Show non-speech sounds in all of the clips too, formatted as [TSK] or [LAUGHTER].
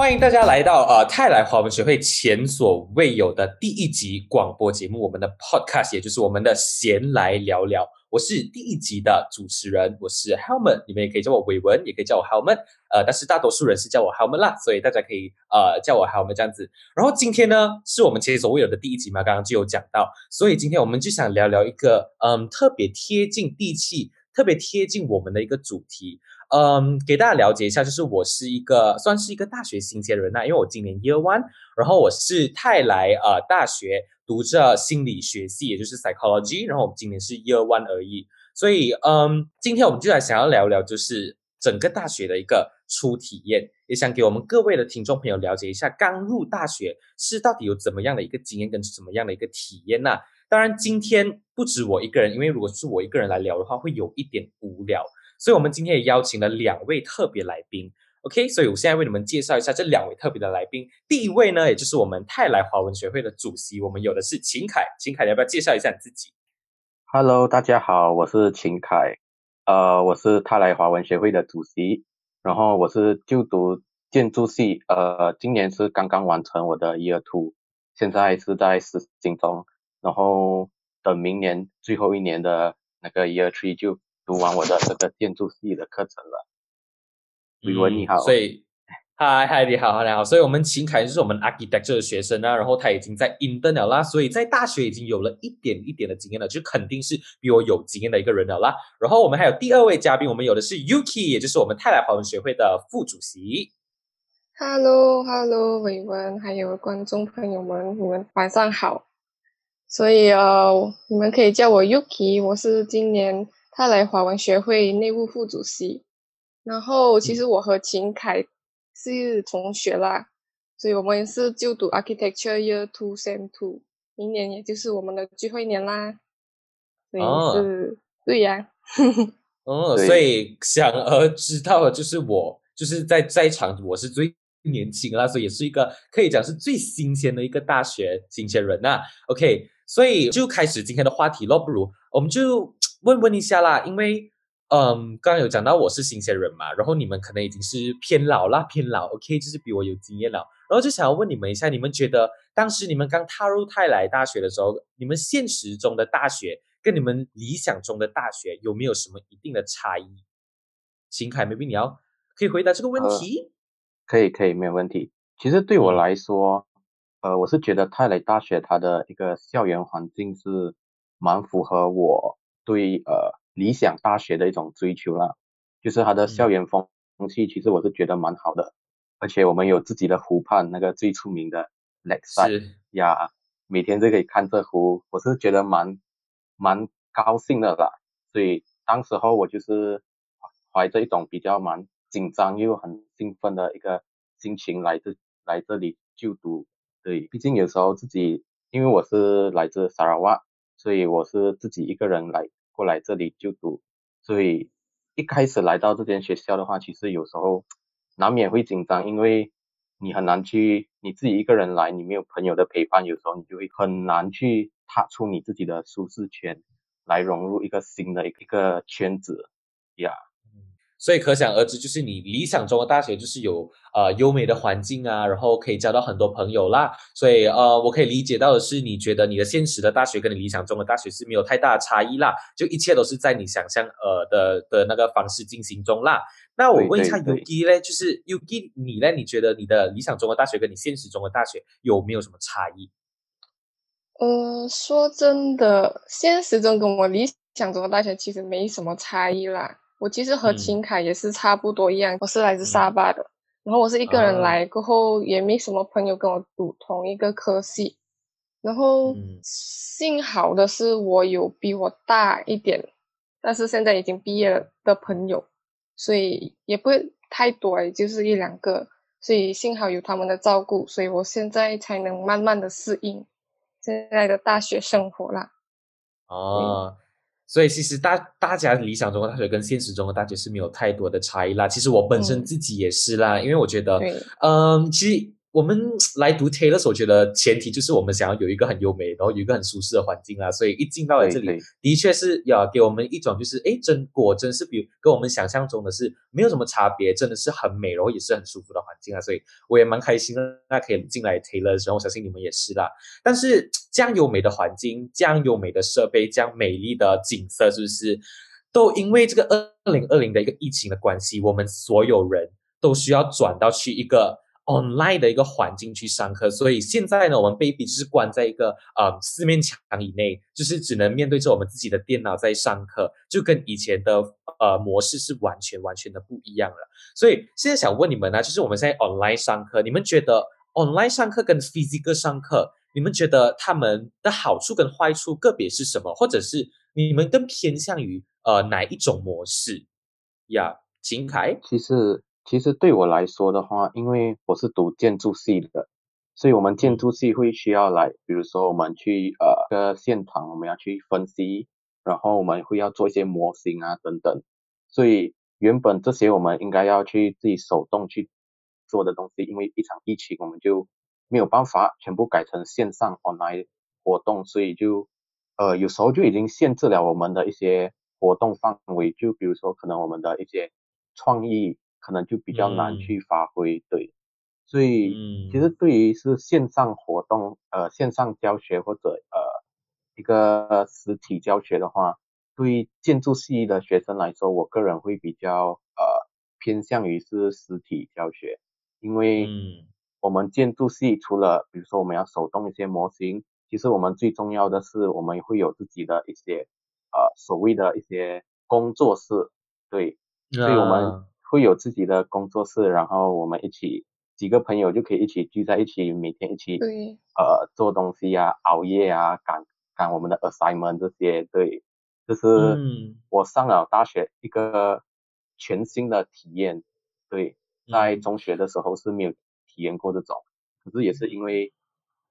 欢迎大家来到呃泰来华文学会前所未有的第一集广播节目，我们的 podcast，也就是我们的闲来聊聊。我是第一集的主持人，我是 Helmet，你们也可以叫我伟文，也可以叫我 Helmet，呃，但是大多数人是叫我 Helmet 啦，所以大家可以呃叫我 Helmet 这样子。然后今天呢，是我们前所未有的第一集嘛，刚刚就有讲到，所以今天我们就想聊聊一个嗯特别贴近地气、特别贴近我们的一个主题。嗯，给大家了解一下，就是我是一个算是一个大学新鲜人呐，因为我今年 Year One，然后我是泰来呃大学读着心理学系，也就是 Psychology，然后我们今年是 Year One 而已，所以嗯，今天我们就来想要聊聊，就是整个大学的一个初体验，也想给我们各位的听众朋友了解一下，刚入大学是到底有怎么样的一个经验跟怎么样的一个体验呐。当然，今天不止我一个人，因为如果是我一个人来聊的话，会有一点无聊。所以，我们今天也邀请了两位特别来宾，OK？所以我现在为你们介绍一下这两位特别的来宾。第一位呢，也就是我们泰来华文学会的主席，我们有的是秦凯。秦凯，要不要介绍一下你自己？Hello，大家好，我是秦凯，呃，我是泰来华文学会的主席，然后我是就读建筑系，呃，今年是刚刚完成我的 Year Two，现在是在实习中，然后等明年最后一年的那个 Year Three 就。读完我的这个建筑系的课程了，宇文你好，所以嗨嗨你好，你好，所以我们秦凯就是我们 architecture 的学生啊，然后他已经在 intern 了啦，所以在大学已经有了一点一点的经验了，就肯定是比我有经验的一个人了啦。然后我们还有第二位嘉宾，我们有的是 Yuki，也就是我们泰来华文学会的副主席。Hello Hello，伟文还有观众朋友们，你们晚上好。所以呃，你们可以叫我 Yuki，我是今年。他来华文学会内务副主席，然后其实我和秦凯是同学啦，所以我们是就读 Architecture Year Two Sem Two，明年也就是我们的最后一年啦，所以是对呀，[LAUGHS] 哦，所以想而知道的就是我就是在在场我是最年轻啦，所以也是一个可以讲是最新鲜的一个大学新鲜人呐。OK，所以就开始今天的话题咯，不如我们就。问问一下啦，因为嗯，刚刚有讲到我是新鲜人嘛，然后你们可能已经是偏老啦，偏老，OK，就是比我有经验了，然后就想要问你们一下，你们觉得当时你们刚踏入泰来大学的时候，你们现实中的大学跟你们理想中的大学有没有什么一定的差异？秦凯，maybe 你要可以回答这个问题？可以，可以，没有问题。其实对我来说，呃，我是觉得泰来大学它的一个校园环境是蛮符合我。对呃理想大学的一种追求啦，就是它的校园风气，其实我是觉得蛮好的，而且我们有自己的湖畔，那个最出名的 Lakeside 呀，每天都可以看这湖，我是觉得蛮蛮高兴的啦。所以当时候我就是怀着一种比较蛮紧张又很兴奋的一个心情来这来这里就读。对，毕竟有时候自己因为我是来自沙拉瓦，所以我是自己一个人来。过来这里就读，所以一开始来到这间学校的话，其实有时候难免会紧张，因为你很难去你自己一个人来，你没有朋友的陪伴，有时候你就会很难去踏出你自己的舒适圈，来融入一个新的一个圈子呀。所以可想而知，就是你理想中的大学就是有呃优美的环境啊，然后可以交到很多朋友啦。所以呃，我可以理解到的是，你觉得你的现实的大学跟你理想中的大学是没有太大的差异啦，就一切都是在你想象呃的的那个方式进行中啦。那我问一下 Ugi 嘞，就是 Uki 你呢？你觉得你的理想中的大学跟你现实中的大学有没有什么差异？呃，说真的，现实中跟我理想中的大学其实没什么差异啦。我其实和秦凯也是差不多一样，我是来自沙巴的，然后我是一个人来过后，也没什么朋友跟我读同一个科系，然后幸好的是我有比我大一点，但是现在已经毕业了的朋友，所以也不会太多，也就是一两个，所以幸好有他们的照顾，所以我现在才能慢慢的适应现在的大学生活啦。哦。所以其实大大家理想中的大学跟现实中的大学是没有太多的差异啦。其实我本身自己也是啦，因为我觉得，嗯，其实我们来读 Taylor 所觉得前提就是我们想要有一个很优美，然后有一个很舒适的环境啦。所以一进到了这里，的确是要给我们一种就是，哎，真果真是比跟我们想象中的是没有什么差别，真的是很美，然后也是很舒服的环境啊。所以我也蛮开心的，那可以进来 Taylor 的时候，我相信你们也是啦。但是这样优美的环境，这样优美的设备，这样美丽的景色，是不是都因为这个二零二零的一个疫情的关系，我们所有人都需要转到去一个。Online 的一个环境去上课，所以现在呢，我们被逼就是关在一个呃四面墙以内，就是只能面对着我们自己的电脑在上课，就跟以前的呃模式是完全完全的不一样了。所以现在想问你们呢，就是我们现在 online 上课，你们觉得 online 上课跟 physical 上课，你们觉得他们的好处跟坏处个别是什么？或者是你们更偏向于呃哪一种模式呀？秦凯，其实。其实对我来说的话，因为我是读建筑系的，所以我们建筑系会需要来，比如说我们去呃个现场，我们要去分析，然后我们会要做一些模型啊等等。所以原本这些我们应该要去自己手动去做的东西，因为一场疫情，我们就没有办法全部改成线上 online 活动，所以就呃有时候就已经限制了我们的一些活动范围，就比如说可能我们的一些创意。可能就比较难去发挥，对，所以其实对于是线上活动，呃，线上教学或者呃一个实体教学的话，对于建筑系的学生来说，我个人会比较呃偏向于是实体教学，因为我们建筑系除了比如说我们要手动一些模型，其实我们最重要的是我们会有自己的一些呃所谓的一些工作室，对，所以我们。会有自己的工作室，然后我们一起几个朋友就可以一起聚在一起，每天一起对。呃做东西啊，熬夜啊，赶赶我们的 assignment 这些，对，这是我上了大学一个全新的体验，对，在中学的时候是没有体验过这种，可是也是因为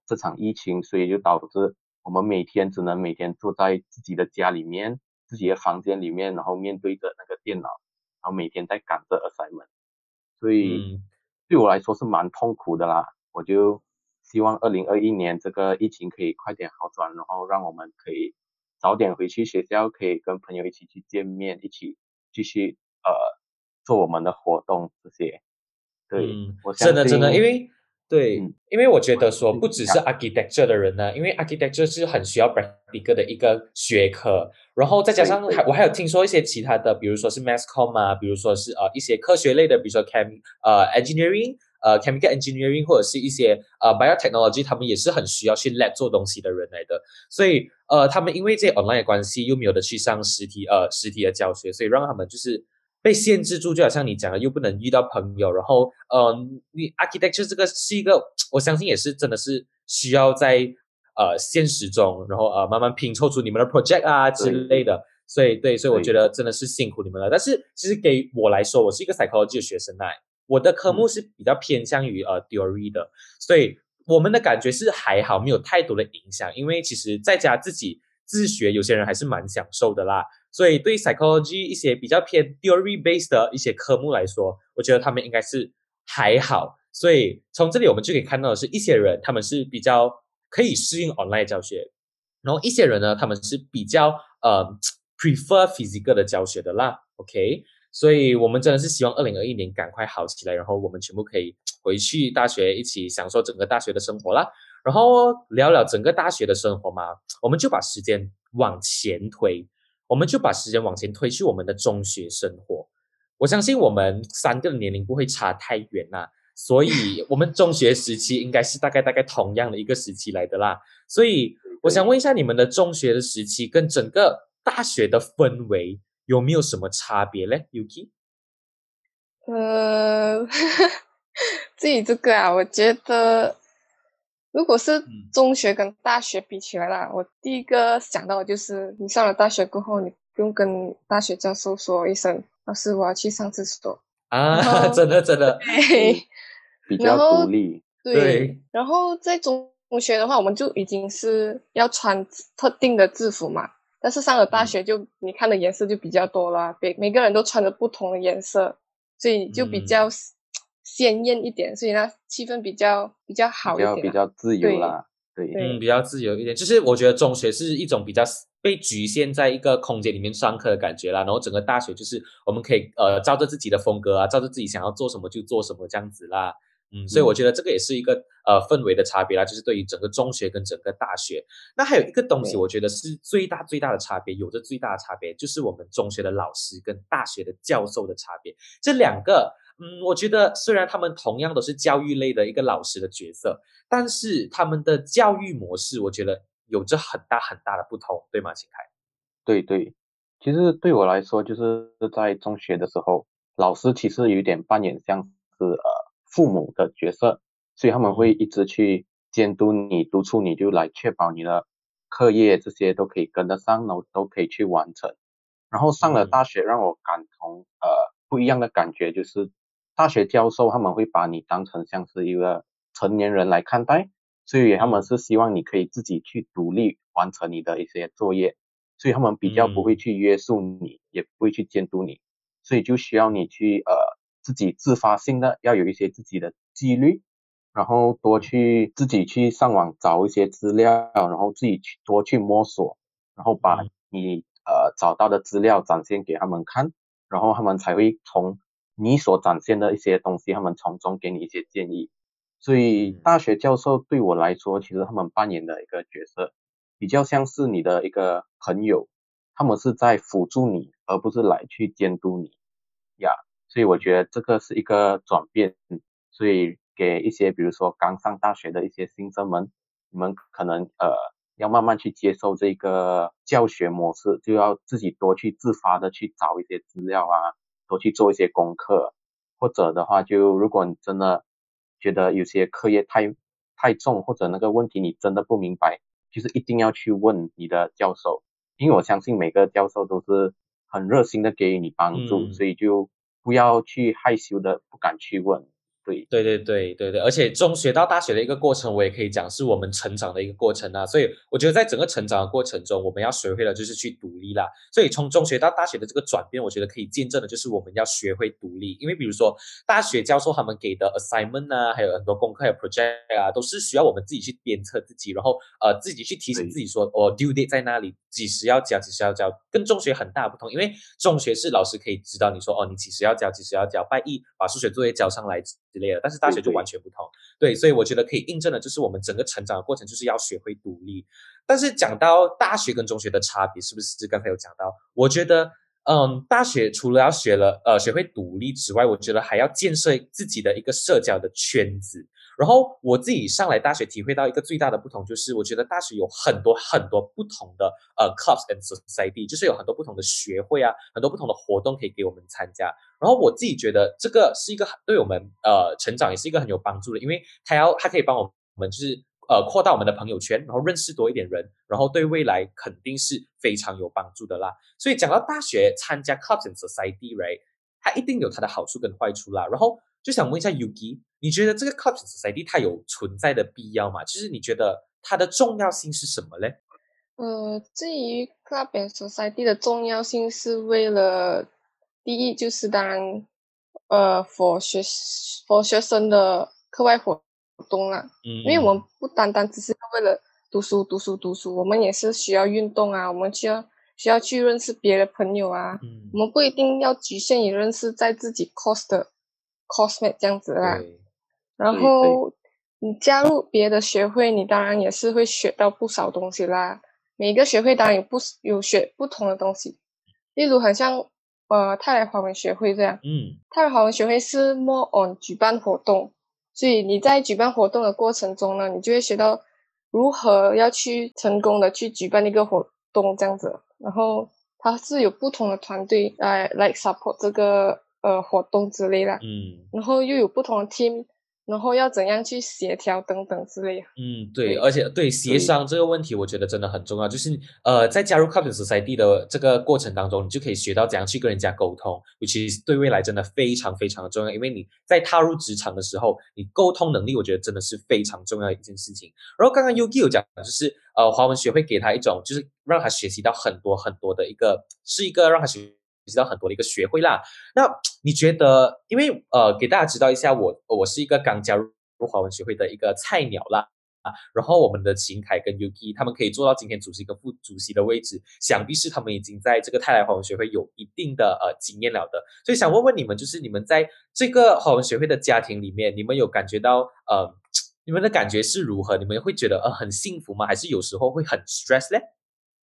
这场疫情，所以就导致我们每天只能每天坐在自己的家里面，自己的房间里面，然后面对着那个电脑。然后每天在赶着 assignment，所以对我来说是蛮痛苦的啦。我就希望二零二一年这个疫情可以快点好转，然后让我们可以早点回去学校，可以跟朋友一起去见面，一起继续呃做我们的活动这些。对，我真的真的因为。对，因为我觉得说不只是 architecture 的人呢，因为 architecture 是很需要 practical 的一个学科，然后再加上还我还有听说一些其他的，比如说是 mass com 啊，比如说是呃一些科学类的，比如说 chem 呃 engineering 呃 chemical engineering 或者是一些呃 biotechnology，他们也是很需要去 lab 做东西的人来的，所以呃他们因为这些 online 的关系又没有的去上实体呃实体的教学，所以让他们就是。被限制住，就好像你讲的，又不能遇到朋友，然后，嗯，你 architecture 这个是一个，我相信也是真的是需要在呃现实中，然后呃慢慢拼凑出你们的 project 啊之类的，所以对，所以我觉得真的是辛苦你们了。但是其实给我来说，我是一个 psychology 的学生来，我的科目是比较偏向于呃 theory 的，所以我们的感觉是还好，没有太多的影响，因为其实在家自己自学，有些人还是蛮享受的啦。所以，对 psychology 一些比较偏 theory based 的一些科目来说，我觉得他们应该是还好。所以从这里我们就可以看到的是，一些人他们是比较可以适应 online 教学，然后一些人呢，他们是比较呃 prefer physical 的教学的啦。OK，所以我们真的是希望二零二一年赶快好起来，然后我们全部可以回去大学一起享受整个大学的生活啦。然后聊聊整个大学的生活嘛，我们就把时间往前推。我们就把时间往前推去我们的中学生活，我相信我们三个的年龄不会差太远呐，所以我们中学时期应该是大概大概同样的一个时期来的啦。所以我想问一下，你们的中学的时期跟整个大学的氛围有没有什么差别嘞？Yuki？呃，[LAUGHS] 自己这个啊，我觉得。如果是中学跟大学比起来啦，我第一个想到的就是你上了大学过后，你不用跟大学教授说一声“老师，我要去上厕所”啊，真的真的，[LAUGHS] 比较独立。对，然后在中学的话，我们就已经是要穿特定的制服嘛。但是上了大学，就你看的颜色就比较多了，每每个人都穿着不同的颜色，所以就比较。鲜艳一点，所以呢气氛比较比较好一点，比较自由啦。对，嗯，比较自由一点。就是我觉得中学是一种比较被局限在一个空间里面上课的感觉啦，然后整个大学就是我们可以呃照着自己的风格啊，照着自己想要做什么就做什么这样子啦。嗯，所以我觉得这个也是一个呃氛围的差别啦，就是对于整个中学跟整个大学。那还有一个东西，我觉得是最大最大的差别，有着最大的差别，就是我们中学的老师跟大学的教授的差别。这两个，嗯，我觉得虽然他们同样都是教育类的一个老师的角色，但是他们的教育模式，我觉得有着很大很大的不同，对吗？秦凯？对对，其实对我来说，就是在中学的时候，老师其实有点扮演像是呃。父母的角色，所以他们会一直去监督你、督促你，就来确保你的课业这些都可以跟得上，然后都可以去完成。然后上了大学，让我感同呃不一样的感觉，就是大学教授他们会把你当成像是一个成年人来看待，所以他们是希望你可以自己去独立完成你的一些作业，所以他们比较不会去约束你，也不会去监督你，所以就需要你去呃。自己自发性的要有一些自己的纪律，然后多去自己去上网找一些资料，然后自己去多去摸索，然后把你呃找到的资料展现给他们看，然后他们才会从你所展现的一些东西，他们从中给你一些建议。所以大学教授对我来说，其实他们扮演的一个角色，比较像是你的一个朋友，他们是在辅助你，而不是来去监督你呀。所以我觉得这个是一个转变，所以给一些比如说刚上大学的一些新生们，你们可能呃要慢慢去接受这个教学模式，就要自己多去自发的去找一些资料啊，多去做一些功课，或者的话就如果你真的觉得有些课业太太重，或者那个问题你真的不明白，就是一定要去问你的教授，因为我相信每个教授都是很热心的给予你帮助，所以就。不要去害羞的，不敢去问。对对对对对对，而且中学到大学的一个过程，我也可以讲是我们成长的一个过程啊。所以我觉得在整个成长的过程中，我们要学会的就是去独立啦。所以从中学到大学的这个转变，我觉得可以见证的就是我们要学会独立。因为比如说大学教授他们给的 assignment 啊，还有很多功课、还有 project 啊，都是需要我们自己去鞭策自己，然后呃自己去提醒自己说，哦 due date 在哪里，几时要交，几时要交。跟中学很大不同，因为中学是老师可以知道你说，哦你几时要交，几时要交，拜一把数学作业交上来。之类的，但是大学就完全不同，对，所以我觉得可以印证的，就是我们整个成长的过程就是要学会独立。但是讲到大学跟中学的差别，是不是刚才有讲到？我觉得，嗯，大学除了要学了呃学会独立之外，我觉得还要建设自己的一个社交的圈子。然后我自己上来大学体会到一个最大的不同，就是我觉得大学有很多很多不同的呃 clubs and society，就是有很多不同的学会啊，很多不同的活动可以给我们参加。然后我自己觉得这个是一个对我们呃成长也是一个很有帮助的，因为它要它可以帮我们就是呃扩大我们的朋友圈，然后认识多一点人，然后对未来肯定是非常有帮助的啦。所以讲到大学参加 clubs and society，right，它一定有它的好处跟坏处啦。然后就想问一下 Yuki。你觉得这个 club society 它有存在的必要吗？就是你觉得它的重要性是什么嘞？呃，至于 club society 的重要性是为了第一就是当然呃，for 学 for 学生的课外活动啦，嗯，因为我们不单单只是为了读书读书读书，我们也是需要运动啊，我们需要需要去认识别的朋友啊，嗯，我们不一定要局限于认识在自己 course 的 coursemate 这样子啦。然后你加入别的学会，你当然也是会学到不少东西啦。每个学会当然有不有学不同的东西，例如很像呃泰来华文学会这样，嗯，泰来华文学会是 more on 举办活动，所以你在举办活动的过程中呢，你就会学到如何要去成功的去举办一个活动这样子。然后它是有不同的团队来来 support 这个呃活动之类的，嗯，然后又有不同的 team。然后要怎样去协调等等之类。嗯，对，而且对协商这个问题，我觉得真的很重要。就是呃，在加入 c o p p l Society 的这个过程当中，你就可以学到怎样去跟人家沟通，尤其是对未来真的非常非常的重要。因为你在踏入职场的时候，你沟通能力，我觉得真的是非常重要的一件事情。然后刚刚 Yuki 有讲，就是呃，华文学会给他一种，就是让他学习到很多很多的一个，是一个让他学。习到很多的一个学会啦。那你觉得，因为呃，给大家知道一下，我我是一个刚加入华文学会的一个菜鸟啦。啊，然后我们的秦凯跟 UK 他们可以做到今天主席跟副主席的位置，想必是他们已经在这个泰来华文学会有一定的呃经验了的。所以想问问你们，就是你们在这个华文学会的家庭里面，你们有感觉到呃，你们的感觉是如何？你们会觉得呃很幸福吗？还是有时候会很 stress 嘞？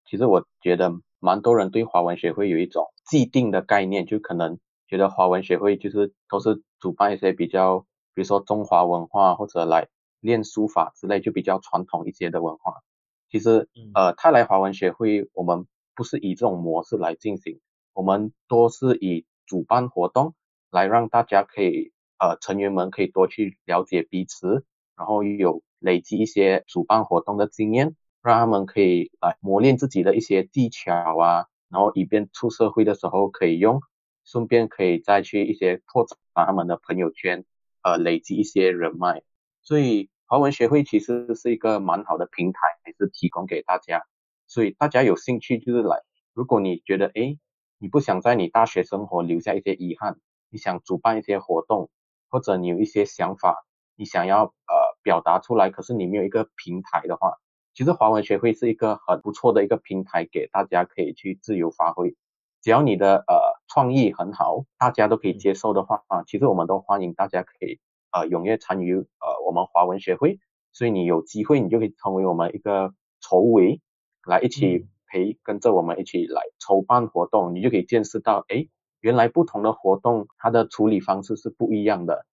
其实我觉得蛮多人对华文学会有一种既定的概念，就可能觉得华文学会就是都是主办一些比较，比如说中华文化或者来。练书法之类就比较传统一些的文化，其实呃泰来华文学会我们不是以这种模式来进行，我们多是以主办活动来让大家可以呃成员们可以多去了解彼此，然后有累积一些主办活动的经验，让他们可以来磨练自己的一些技巧啊，然后以便出社会的时候可以用，顺便可以再去一些拓展他们的朋友圈，呃累积一些人脉，所以。华文学会其实是一个蛮好的平台，还是提供给大家，所以大家有兴趣就是来。如果你觉得哎，你不想在你大学生活留下一些遗憾，你想主办一些活动，或者你有一些想法，你想要呃表达出来，可是你没有一个平台的话，其实华文学会是一个很不错的一个平台，给大家可以去自由发挥。只要你的呃创意很好，大家都可以接受的话啊，其实我们都欢迎大家可以。呃，踊跃参与呃我们华文学会，所以你有机会，你就可以成为我们一个筹委，来一起陪跟着我们一起来筹办活动，你就可以见识到，哎，原来不同的活动它的处理方式是不一样的，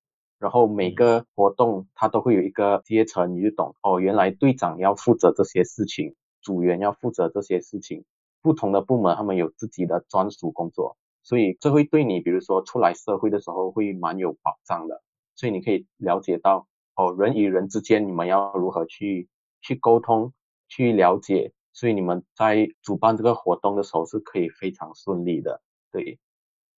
然后每个活动它都会有一个阶层，你就懂哦，原来队长要负责这些事情，组员要负责这些事情，不同的部门他们有自己的专属工作，所以这会对你，比如说出来社会的时候会蛮有保障的。所以你可以了解到，哦，人与人之间你们要如何去去沟通，去了解，所以你们在主办这个活动的时候是可以非常顺利的。对，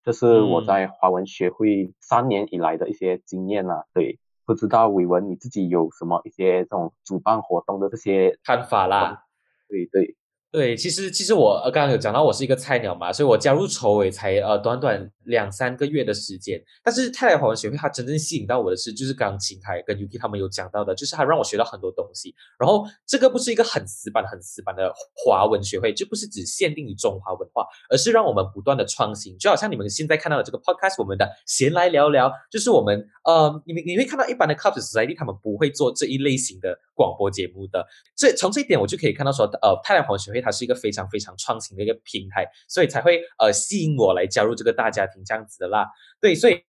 这是我在华文学会三年以来的一些经验啊。对，不知道伟文你自己有什么一些这种主办活动的这些看法啦？对对。对，其实其实我呃刚刚有讲到我是一个菜鸟嘛，所以我加入筹委才呃短短两三个月的时间。但是泰来华文学会它真正吸引到我的是，就是刚刚秦凯跟 UK 他们有讲到的，就是它让我学到很多东西。然后这个不是一个很死板很死板的华文学会，就不是只限定于中华文化，而是让我们不断的创新。就好像你们现在看到的这个 podcast，我们的闲来聊聊，就是我们呃你们你会看到一般的 c u p society 他们不会做这一类型的广播节目的。这从这一点我就可以看到说，呃泰来华文学会。它是一个非常非常创新的一个平台，所以才会呃吸引我来加入这个大家庭这样子的啦。对，所以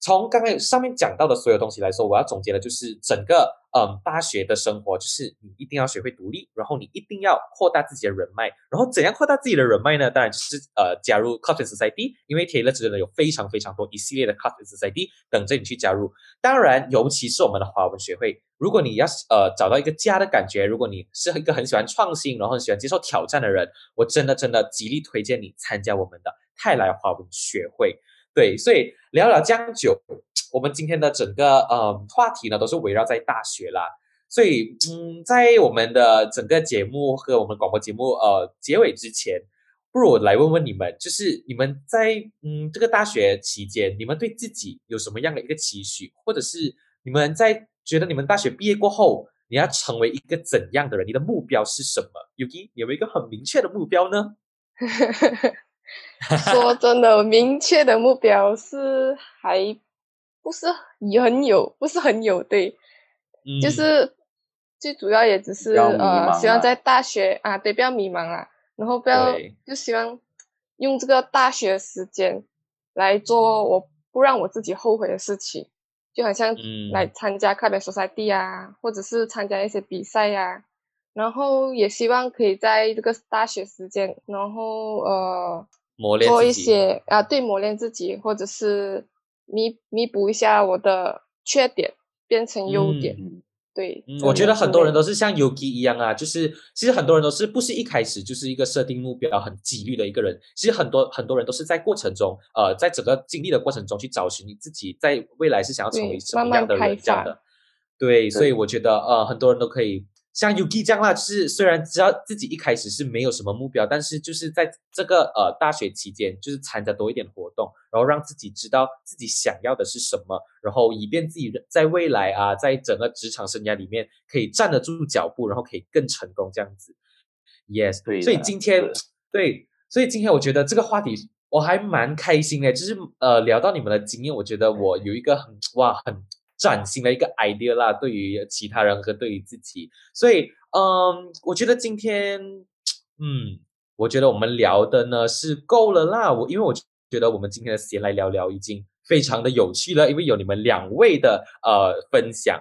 从刚刚上面讲到的所有东西来说，我要总结的就是整个。嗯，大学的生活就是你一定要学会独立，然后你一定要扩大自己的人脉，然后怎样扩大自己的人脉呢？当然就是呃加入 c o t t o n Society，因为 Taylor 真的有非常非常多一系列的 c o t t o n Society 等着你去加入。当然，尤其是我们的华文学会，如果你要呃找到一个家的感觉，如果你是一个很喜欢创新，然后很喜欢接受挑战的人，我真的真的极力推荐你参加我们的泰来华文学会。对，所以聊聊将就。我们今天的整个呃话题呢，都是围绕在大学啦，所以嗯，在我们的整个节目和我们广播节目呃结尾之前，不如我来问问你们，就是你们在嗯这个大学期间，你们对自己有什么样的一个期许，或者是你们在觉得你们大学毕业过后，你要成为一个怎样的人？你的目标是什么有没有一个很明确的目标呢？[LAUGHS] 说真的，明确的目标是还。不是很有，不是很有对，就是最主要也只是呃，希望在大学啊，对，不要迷茫啊，然后不要就希望用这个大学时间来做我不让我自己后悔的事情，就好像来参加课本说赛地啊，或者是参加一些比赛呀，然后也希望可以在这个大学时间，然后呃，磨练做一些啊，对，磨练自己，或者是。弥弥补一下我的缺点，变成优点。对，我觉得很多人都是像 Yuki 一样啊，就是其实很多人都是不是一开始就是一个设定目标很纪律的一个人。其实很多很多人都是在过程中，呃，在整个经历的过程中去找寻你自己在未来是想要成为什么样的人这样的。对，所以我觉得呃，很多人都可以像 Yuki 这样啦，就是虽然知道自己一开始是没有什么目标，但是就是在这个呃大学期间，就是参加多一点活动，然后让自己知道自己想要的是什么，然后以便自己在未来啊，在整个职场生涯里面可以站得住脚步，然后可以更成功这样子。Yes，对，所以今天 [TSK] 对，所以今天我觉得这个话题我还蛮开心的，就是呃聊到你们的经验，我觉得我有一个很哇很。崭新的一个 idea 啦，对于其他人和对于自己，所以嗯，我觉得今天嗯，我觉得我们聊的呢是够了啦。我因为我觉得我们今天的闲来聊聊已经非常的有趣了，因为有你们两位的呃分享，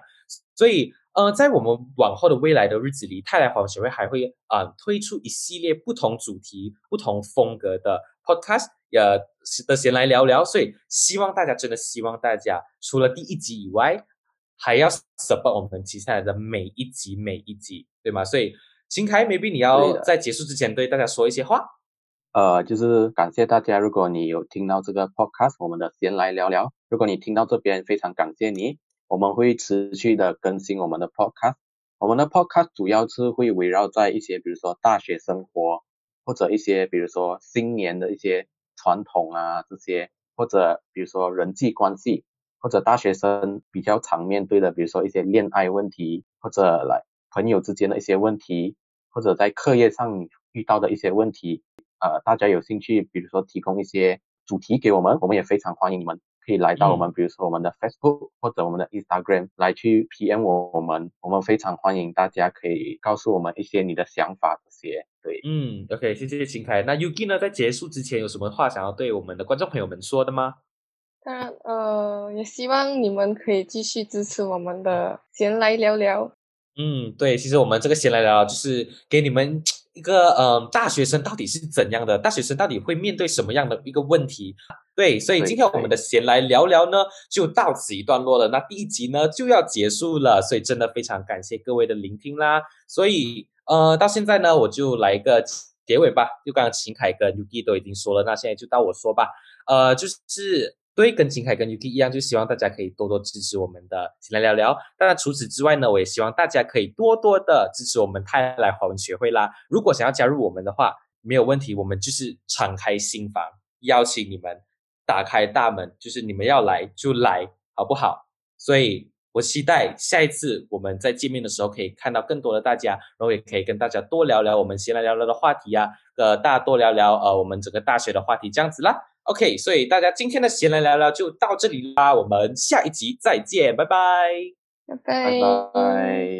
所以呃，在我们往后的未来的日子里，泰来华文学会还会啊推出一系列不同主题、不同风格的 podcast。呃，的闲来聊聊，所以希望大家真的希望大家除了第一集以外，还要 support 我们接下来的每一集每一集，对吗？所以秦凯，maybe 你要在结束之前对大家说一些话。呃，就是感谢大家，如果你有听到这个 podcast，我们的闲来聊聊，如果你听到这边，非常感谢你，我们会持续的更新我们的 podcast，我们的 podcast 主要是会围绕在一些，比如说大学生活，或者一些，比如说新年的一些。传统啊，这些或者比如说人际关系，或者大学生比较常面对的，比如说一些恋爱问题，或者来朋友之间的一些问题，或者在课业上遇到的一些问题，呃，大家有兴趣，比如说提供一些主题给我们，我们也非常欢迎你们。可以来到我们，比如说我们的 Facebook 或者我们的 Instagram 来去 PM 我我们，我们非常欢迎大家可以告诉我们一些你的想法这些。对，嗯，OK，谢谢秦凯。那 Yuki 呢，在结束之前有什么话想要对我们的观众朋友们说的吗？当然，呃，也希望你们可以继续支持我们的闲来聊聊。嗯，对，其实我们这个闲来聊聊就是给你们。一个嗯，大学生到底是怎样的？大学生到底会面对什么样的一个问题？对，所以今天我们的闲来聊聊呢，就到此一段落了。那第一集呢就要结束了，所以真的非常感谢各位的聆听啦。所以呃，到现在呢，我就来一个结尾吧。就刚刚秦凯跟 Uki 都已经说了，那现在就到我说吧。呃，就是。对，跟金凯跟 UK 一样，就希望大家可以多多支持我们的，先来聊聊。当然，除此之外呢，我也希望大家可以多多的支持我们泰来华文学会啦。如果想要加入我们的话，没有问题，我们就是敞开心房，邀请你们打开大门，就是你们要来就来，好不好？所以我期待下一次我们在见面的时候，可以看到更多的大家，然后也可以跟大家多聊聊我们先来聊聊的话题呀，呃，大家多聊聊呃我们整个大学的话题，这样子啦。OK，所以大家今天的闲来聊聊就到这里啦，我们下一集再见，拜拜，拜拜，拜拜。